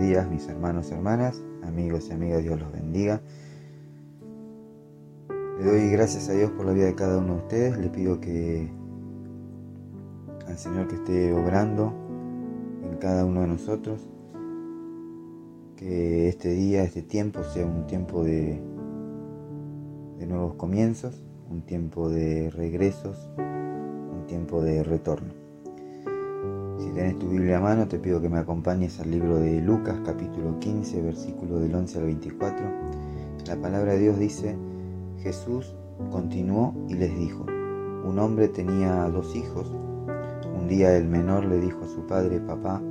días mis hermanos y hermanas, amigos y amigas, Dios los bendiga. Le doy gracias a Dios por la vida de cada uno de ustedes, le pido que al Señor que esté obrando en cada uno de nosotros, que este día, este tiempo sea un tiempo de, de nuevos comienzos, un tiempo de regresos, un tiempo de retorno. Tenés tu Biblia a mano, te pido que me acompañes al libro de Lucas, capítulo 15, versículo del 11 al 24. La palabra de Dios dice, Jesús continuó y les dijo, un hombre tenía dos hijos. Un día el menor le dijo a su padre, papá,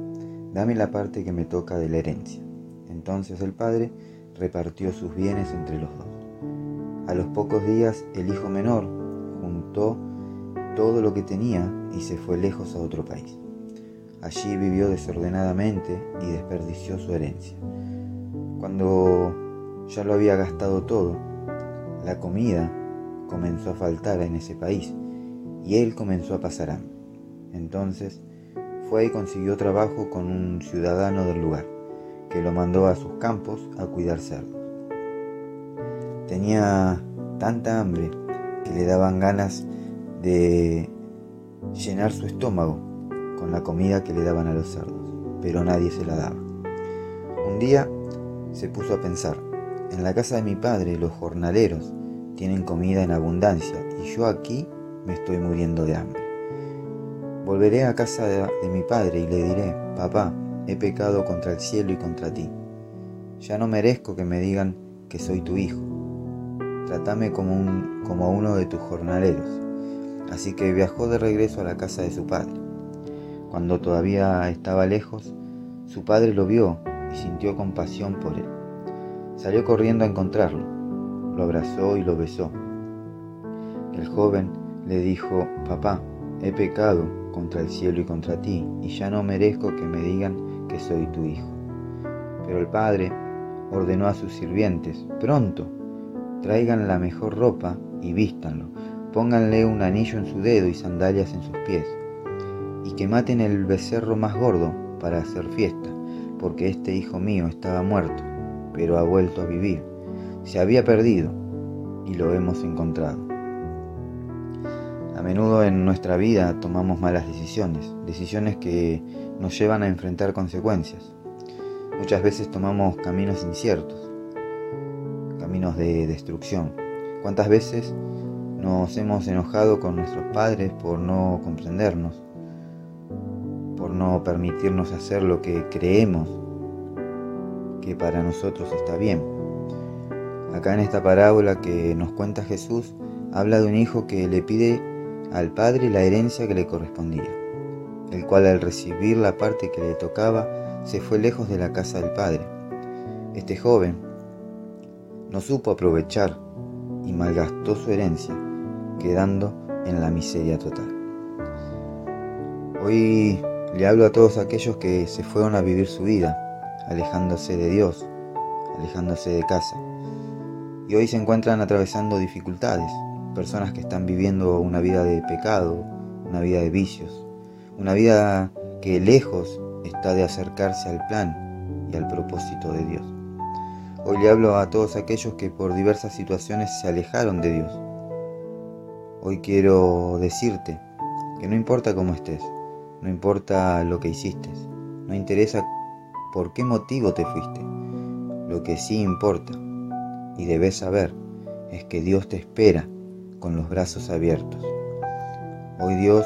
dame la parte que me toca de la herencia. Entonces el padre repartió sus bienes entre los dos. A los pocos días el hijo menor juntó todo lo que tenía y se fue lejos a otro país. Allí vivió desordenadamente y desperdició su herencia. Cuando ya lo había gastado todo, la comida comenzó a faltar en ese país y él comenzó a pasar hambre. Entonces fue y consiguió trabajo con un ciudadano del lugar, que lo mandó a sus campos a cuidar cerdos. Tenía tanta hambre que le daban ganas de llenar su estómago con la comida que le daban a los cerdos, pero nadie se la daba. Un día se puso a pensar, en la casa de mi padre los jornaleros tienen comida en abundancia y yo aquí me estoy muriendo de hambre. Volveré a casa de, mi padre y le diré, papá, he pecado contra el cielo y contra ti. Ya no merezco que me digan que soy tu hijo. Trátame como, un, como uno de tus jornaleros. Así que viajó de regreso a la casa de su padre. Cuando todavía estaba lejos, su padre lo vio y sintió compasión por él. Salió corriendo a encontrarlo, lo abrazó y lo besó. El joven le dijo, papá, he pecado contra el cielo y contra ti, y ya no merezco que me digan que soy tu hijo. Pero el padre ordenó a sus sirvientes, pronto, traigan la mejor ropa y vístanlo, pónganle un anillo en su dedo y sandalias en sus pies y que maten el becerro más gordo para hacer fiesta, porque este hijo mío estaba muerto, pero ha vuelto a vivir. Se había perdido y lo hemos encontrado. A menudo en nuestra vida tomamos malas decisiones, decisiones que nos llevan a enfrentar consecuencias. Muchas veces tomamos caminos inciertos, caminos de destrucción. ¿Cuántas veces nos hemos enojado con nuestros padres por no comprendernos? No permitirnos hacer lo que creemos que para nosotros está bien. Acá en esta parábola que nos cuenta Jesús, habla de un hijo que le pide al padre la herencia que le correspondía, el cual al recibir la parte que le tocaba se fue lejos de la casa del padre. Este joven no supo aprovechar y malgastó su herencia, quedando en la miseria total. Hoy le hablo a todos aquellos que se fueron a vivir su vida, alejándose de Dios, alejándose de casa. Y hoy se encuentran atravesando dificultades, personas que están viviendo una vida de pecado, una vida de vicios, una vida que lejos está de acercarse al plan y al propósito de Dios. Hoy le hablo a todos aquellos que por diversas situaciones se alejaron de Dios. Hoy quiero decirte que no importa cómo estés, no importa lo que hiciste, no interesa por qué motivo te fuiste. Lo que sí importa y debes saber es que Dios te espera con los brazos abiertos. Hoy Dios,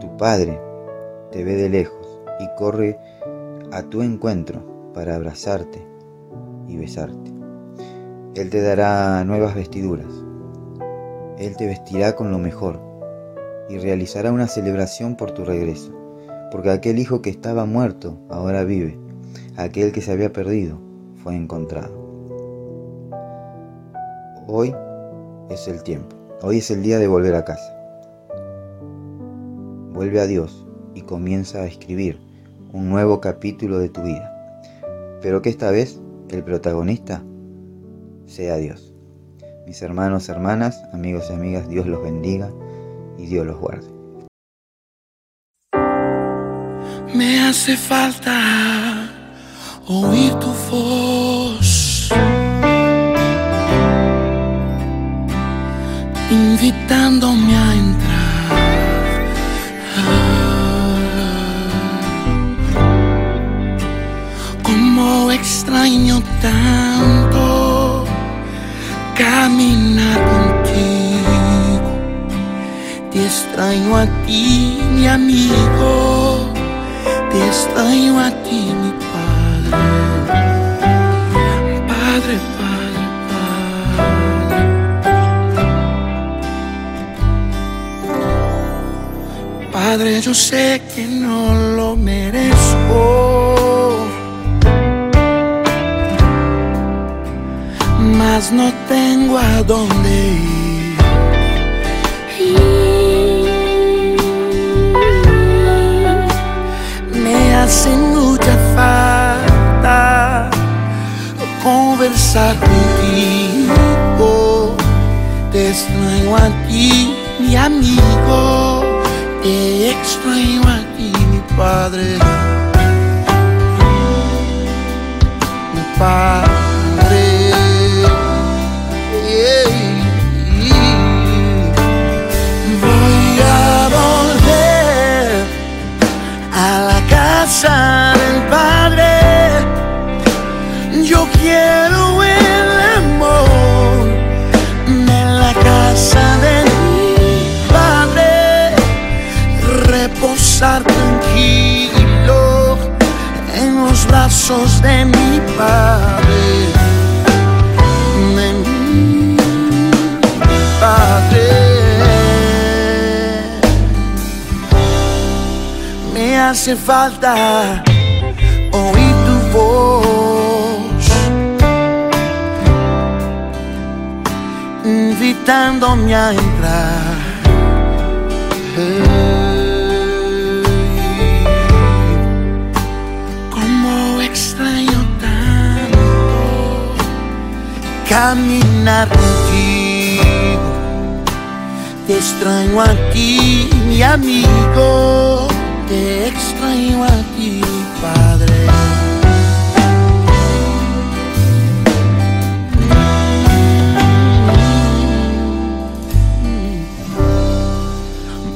tu Padre, te ve de lejos y corre a tu encuentro para abrazarte y besarte. Él te dará nuevas vestiduras. Él te vestirá con lo mejor y realizará una celebración por tu regreso porque aquel hijo que estaba muerto ahora vive, aquel que se había perdido fue encontrado. Hoy es el tiempo, hoy es el día de volver a casa. Vuelve a Dios y comienza a escribir un nuevo capítulo de tu vida, pero que esta vez el protagonista sea Dios. Mis hermanos, hermanas, amigos y amigas, Dios los bendiga y Dios los guarde. Me hace falta oír tu voz, invitándome a entrar. Como extraño tanto caminar contigo, te extraño a ti, mi amigo, te extraño a ti, mi padre. Padre, padre, padre. Padre, yo sé que no lo merezco. Mas no tengo a dónde ir. Me hace mucha falta conversar contigo. Te extraño a ti, mi amigo. Te extraño a ti, mi padre. Mi padre. De mi Padre. De mi Padre. Me hace falta oír tu voz, invitándome a entrar. Caminar contigo. Te extraño a ti, mi amigo. Te extraño a ti, Padre.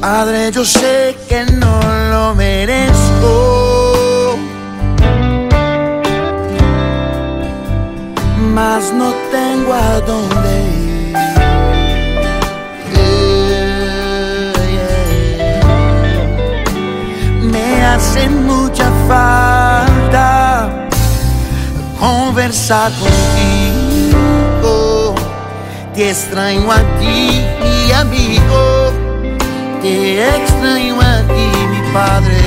Padre, yo sé que no No tengo a dónde ir. Me hace mucha falta conversar contigo. Te extraño a ti, mi amigo. Te extraño a ti, mi padre.